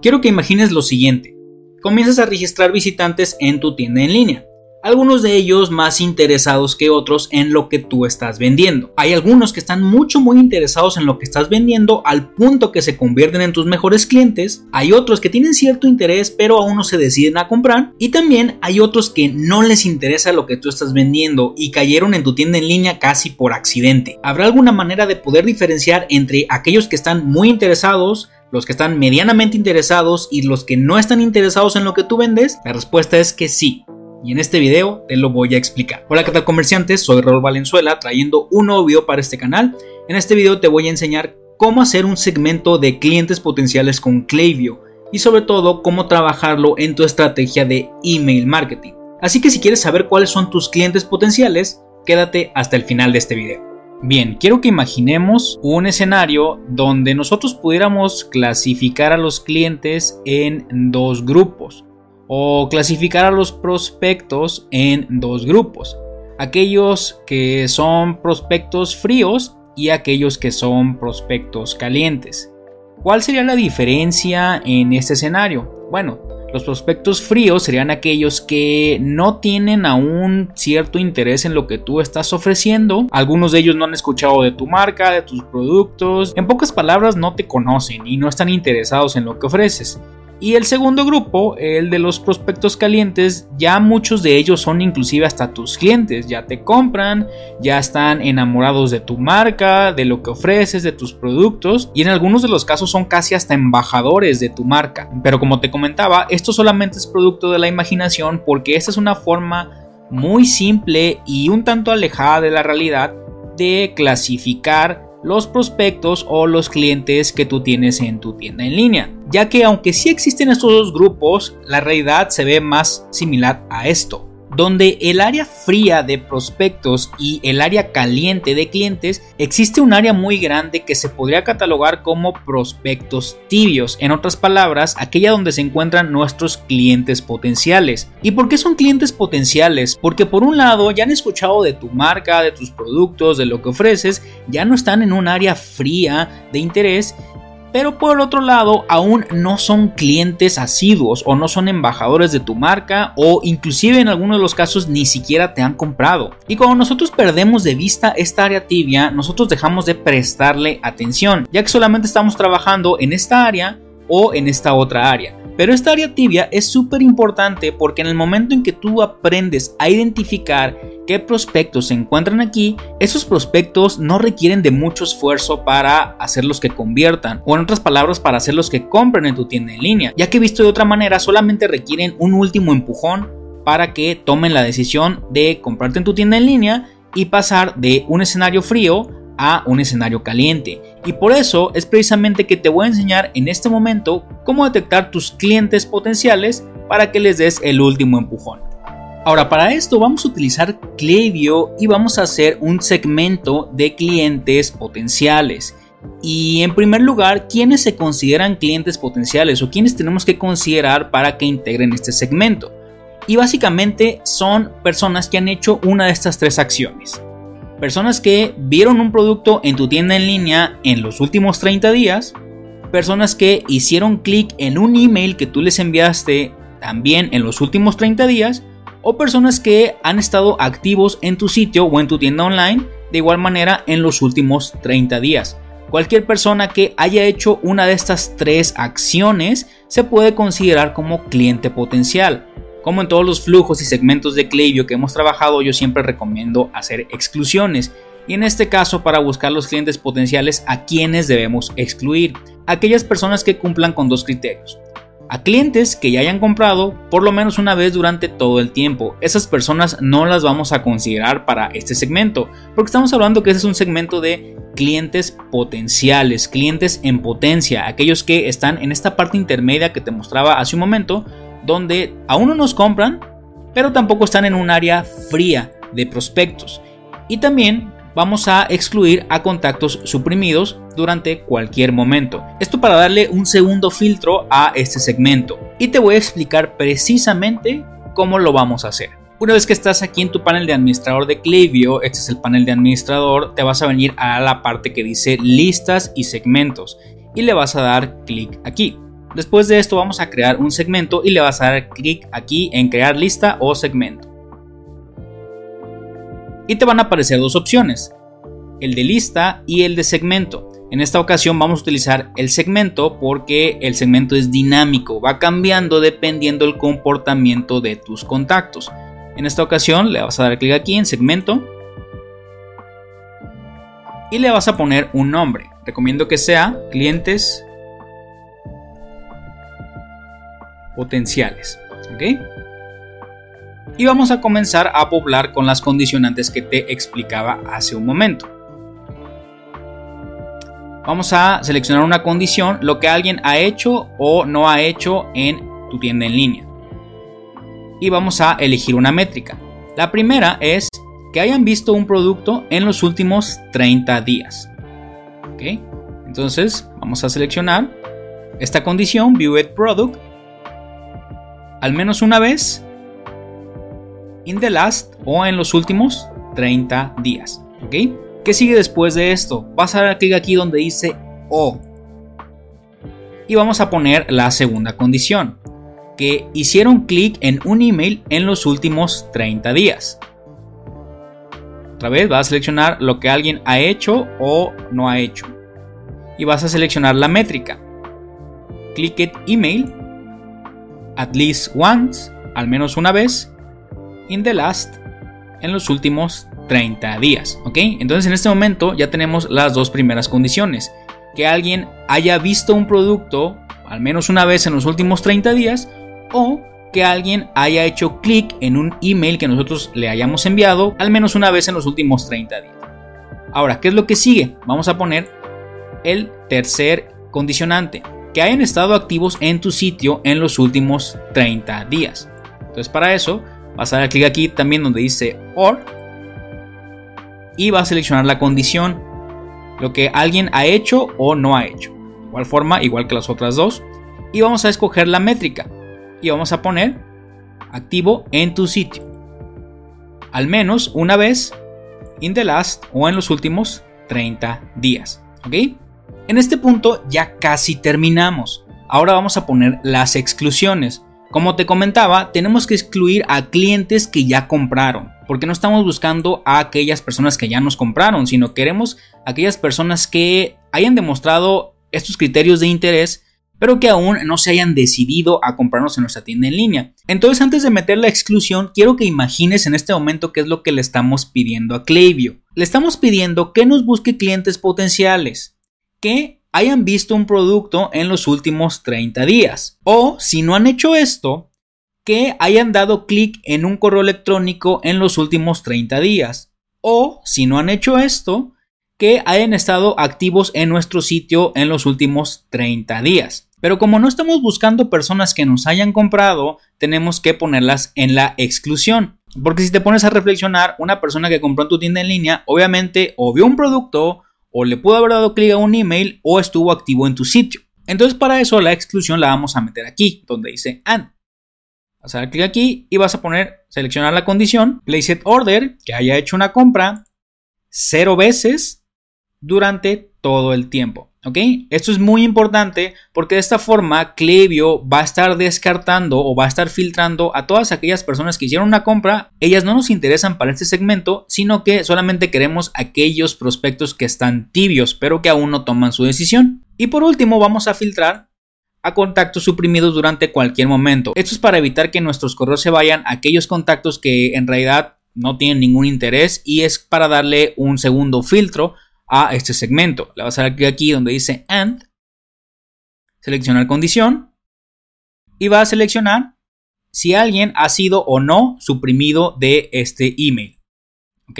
Quiero que imagines lo siguiente. Comienzas a registrar visitantes en tu tienda en línea algunos de ellos más interesados que otros en lo que tú estás vendiendo. Hay algunos que están mucho muy interesados en lo que estás vendiendo al punto que se convierten en tus mejores clientes, hay otros que tienen cierto interés pero aún no se deciden a comprar y también hay otros que no les interesa lo que tú estás vendiendo y cayeron en tu tienda en línea casi por accidente. ¿Habrá alguna manera de poder diferenciar entre aquellos que están muy interesados, los que están medianamente interesados y los que no están interesados en lo que tú vendes? La respuesta es que sí y en este video te lo voy a explicar. Hola qué tal soy Raúl Valenzuela trayendo un nuevo video para este canal. En este video te voy a enseñar cómo hacer un segmento de clientes potenciales con Klaviyo y sobre todo cómo trabajarlo en tu estrategia de email marketing. Así que si quieres saber cuáles son tus clientes potenciales, quédate hasta el final de este video. Bien, quiero que imaginemos un escenario donde nosotros pudiéramos clasificar a los clientes en dos grupos o clasificar a los prospectos en dos grupos. Aquellos que son prospectos fríos y aquellos que son prospectos calientes. ¿Cuál sería la diferencia en este escenario? Bueno, los prospectos fríos serían aquellos que no tienen aún cierto interés en lo que tú estás ofreciendo. Algunos de ellos no han escuchado de tu marca, de tus productos. En pocas palabras, no te conocen y no están interesados en lo que ofreces. Y el segundo grupo, el de los prospectos calientes, ya muchos de ellos son inclusive hasta tus clientes, ya te compran, ya están enamorados de tu marca, de lo que ofreces, de tus productos y en algunos de los casos son casi hasta embajadores de tu marca. Pero como te comentaba, esto solamente es producto de la imaginación porque esta es una forma muy simple y un tanto alejada de la realidad de clasificar los prospectos o los clientes que tú tienes en tu tienda en línea, ya que aunque sí existen estos dos grupos, la realidad se ve más similar a esto donde el área fría de prospectos y el área caliente de clientes, existe un área muy grande que se podría catalogar como prospectos tibios, en otras palabras, aquella donde se encuentran nuestros clientes potenciales. ¿Y por qué son clientes potenciales? Porque por un lado ya han escuchado de tu marca, de tus productos, de lo que ofreces, ya no están en un área fría de interés pero por otro lado aún no son clientes asiduos o no son embajadores de tu marca o inclusive en algunos de los casos ni siquiera te han comprado. Y cuando nosotros perdemos de vista esta área tibia, nosotros dejamos de prestarle atención, ya que solamente estamos trabajando en esta área o en esta otra área. Pero esta área tibia es súper importante porque en el momento en que tú aprendes a identificar qué prospectos se encuentran aquí, esos prospectos no requieren de mucho esfuerzo para hacerlos que conviertan, o en otras palabras, para hacerlos que compren en tu tienda en línea, ya que visto de otra manera, solamente requieren un último empujón para que tomen la decisión de comprarte en tu tienda en línea y pasar de un escenario frío a un escenario caliente. Y por eso es precisamente que te voy a enseñar en este momento cómo detectar tus clientes potenciales para que les des el último empujón. Ahora, para esto vamos a utilizar Klaviyo y vamos a hacer un segmento de clientes potenciales. Y en primer lugar, ¿quiénes se consideran clientes potenciales o quiénes tenemos que considerar para que integren este segmento? Y básicamente son personas que han hecho una de estas tres acciones. Personas que vieron un producto en tu tienda en línea en los últimos 30 días. Personas que hicieron clic en un email que tú les enviaste también en los últimos 30 días o personas que han estado activos en tu sitio o en tu tienda online de igual manera en los últimos 30 días. Cualquier persona que haya hecho una de estas tres acciones se puede considerar como cliente potencial. Como en todos los flujos y segmentos de Klaviyo que hemos trabajado, yo siempre recomiendo hacer exclusiones. Y en este caso, para buscar los clientes potenciales, a quienes debemos excluir. Aquellas personas que cumplan con dos criterios a clientes que ya hayan comprado por lo menos una vez durante todo el tiempo. Esas personas no las vamos a considerar para este segmento, porque estamos hablando que ese es un segmento de clientes potenciales, clientes en potencia, aquellos que están en esta parte intermedia que te mostraba hace un momento, donde aún no nos compran, pero tampoco están en un área fría de prospectos. Y también vamos a excluir a contactos suprimidos durante cualquier momento. Esto para darle un segundo filtro a este segmento. Y te voy a explicar precisamente cómo lo vamos a hacer. Una vez que estás aquí en tu panel de administrador de Klaviyo, este es el panel de administrador, te vas a venir a la parte que dice listas y segmentos y le vas a dar clic aquí. Después de esto vamos a crear un segmento y le vas a dar clic aquí en crear lista o segmento. Y te van a aparecer dos opciones, el de lista y el de segmento. En esta ocasión vamos a utilizar el segmento porque el segmento es dinámico, va cambiando dependiendo del comportamiento de tus contactos. En esta ocasión le vas a dar clic aquí en segmento y le vas a poner un nombre. Recomiendo que sea clientes potenciales. Y vamos a comenzar a poblar con las condicionantes que te explicaba hace un momento. Vamos a seleccionar una condición, lo que alguien ha hecho o no ha hecho en tu tienda en línea. Y vamos a elegir una métrica. La primera es que hayan visto un producto en los últimos 30 días. Entonces vamos a seleccionar esta condición, Viewed Product, al menos una vez in the last o en los últimos 30 días. ¿Ok? ¿Qué sigue después de esto? Vas a dar clic aquí donde dice O. Y vamos a poner la segunda condición. Que hicieron clic en un email en los últimos 30 días. Otra vez vas a seleccionar lo que alguien ha hecho o no ha hecho. Y vas a seleccionar la métrica. Click email at least once, al menos una vez, in the last, en los últimos 30 días, ¿ok? Entonces en este momento ya tenemos las dos primeras condiciones. Que alguien haya visto un producto al menos una vez en los últimos 30 días o que alguien haya hecho clic en un email que nosotros le hayamos enviado al menos una vez en los últimos 30 días. Ahora, ¿qué es lo que sigue? Vamos a poner el tercer condicionante que hayan estado activos en tu sitio en los últimos 30 días. Entonces para eso vas a dar clic aquí también donde dice OR y vas a seleccionar la condición, lo que alguien ha hecho o no ha hecho. Igual forma, igual que las otras dos. Y vamos a escoger la métrica y vamos a poner activo en tu sitio. Al menos una vez in the last o en los últimos 30 días. ¿Ok? En este punto ya casi terminamos. Ahora vamos a poner las exclusiones. Como te comentaba, tenemos que excluir a clientes que ya compraron, porque no estamos buscando a aquellas personas que ya nos compraron, sino queremos aquellas personas que hayan demostrado estos criterios de interés, pero que aún no se hayan decidido a comprarnos en nuestra tienda en línea. Entonces, antes de meter la exclusión, quiero que imagines en este momento qué es lo que le estamos pidiendo a Klaviyo. Le estamos pidiendo que nos busque clientes potenciales que hayan visto un producto en los últimos 30 días. O si no han hecho esto, que hayan dado clic en un correo electrónico en los últimos 30 días. O si no han hecho esto, que hayan estado activos en nuestro sitio en los últimos 30 días. Pero como no estamos buscando personas que nos hayan comprado, tenemos que ponerlas en la exclusión. Porque si te pones a reflexionar, una persona que compró en tu tienda en línea, obviamente o vio un producto o le pudo haber dado clic a un email o estuvo activo en tu sitio. Entonces para eso la exclusión la vamos a meter aquí, donde dice and. Vas a dar clic aquí y vas a poner, seleccionar la condición, place order, que haya hecho una compra cero veces durante todo el tiempo. Esto es muy importante porque de esta forma Clevio va a estar descartando o va a estar filtrando a todas aquellas personas que hicieron una compra. Ellas no nos interesan para este segmento, sino que solamente queremos aquellos prospectos que están tibios, pero que aún no toman su decisión. Y por último, vamos a filtrar a contactos suprimidos durante cualquier momento. Esto es para evitar que nuestros correos se vayan a aquellos contactos que en realidad no tienen ningún interés y es para darle un segundo filtro a este segmento. Le vas a dar clic aquí donde dice AND, seleccionar condición y va a seleccionar si alguien ha sido o no suprimido de este email. ¿Ok?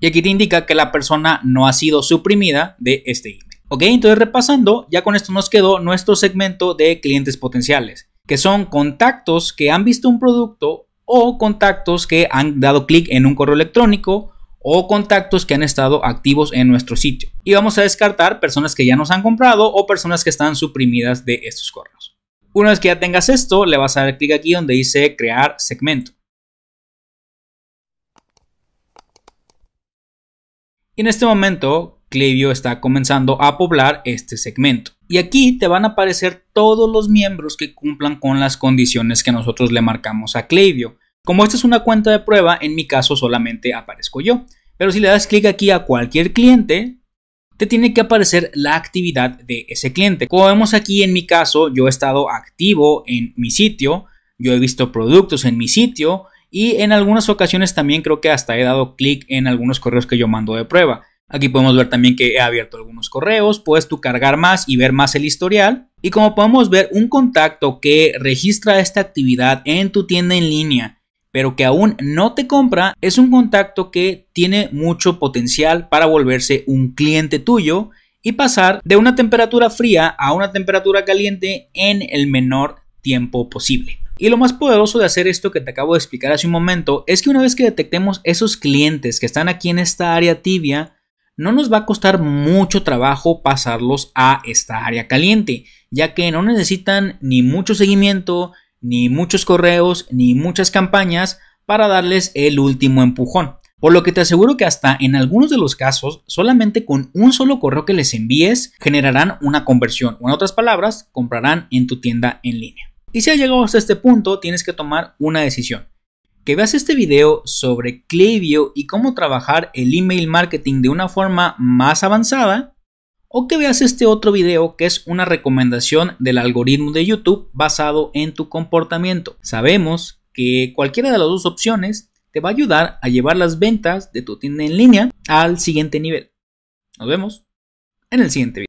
Y aquí te indica que la persona no ha sido suprimida de este email. Ok, entonces repasando, ya con esto nos quedó nuestro segmento de clientes potenciales, que son contactos que han visto un producto o contactos que han dado clic en un correo electrónico o contactos que han estado activos en nuestro sitio. Y vamos a descartar personas que ya nos han comprado o personas que están suprimidas de estos correos. Una vez que ya tengas esto, le vas a dar clic aquí donde dice crear segmento. Y en este momento, Klaviyo está comenzando a poblar este segmento. Y aquí te van a aparecer todos los miembros que cumplan con las condiciones que nosotros le marcamos a Klaviyo. Como esta es una cuenta de prueba, en mi caso solamente aparezco yo. Pero si le das clic aquí a cualquier cliente, te tiene que aparecer la actividad de ese cliente. Como vemos aquí en mi caso, yo he estado activo en mi sitio, yo he visto productos en mi sitio y en algunas ocasiones también creo que hasta he dado clic en algunos correos que yo mando de prueba. Aquí podemos ver también que he abierto algunos correos, puedes tú cargar más y ver más el historial. Y como podemos ver, un contacto que registra esta actividad en tu tienda en línea, pero que aún no te compra, es un contacto que tiene mucho potencial para volverse un cliente tuyo y pasar de una temperatura fría a una temperatura caliente en el menor tiempo posible. Y lo más poderoso de hacer esto que te acabo de explicar hace un momento es que una vez que detectemos esos clientes que están aquí en esta área tibia, no nos va a costar mucho trabajo pasarlos a esta área caliente, ya que no necesitan ni mucho seguimiento, ni muchos correos, ni muchas campañas para darles el último empujón. Por lo que te aseguro que hasta en algunos de los casos, solamente con un solo correo que les envíes, generarán una conversión, o en otras palabras, comprarán en tu tienda en línea. Y si has llegado hasta este punto, tienes que tomar una decisión que veas este video sobre Klaviyo y cómo trabajar el email marketing de una forma más avanzada, o que veas este otro video que es una recomendación del algoritmo de YouTube basado en tu comportamiento. Sabemos que cualquiera de las dos opciones te va a ayudar a llevar las ventas de tu tienda en línea al siguiente nivel. Nos vemos en el siguiente video.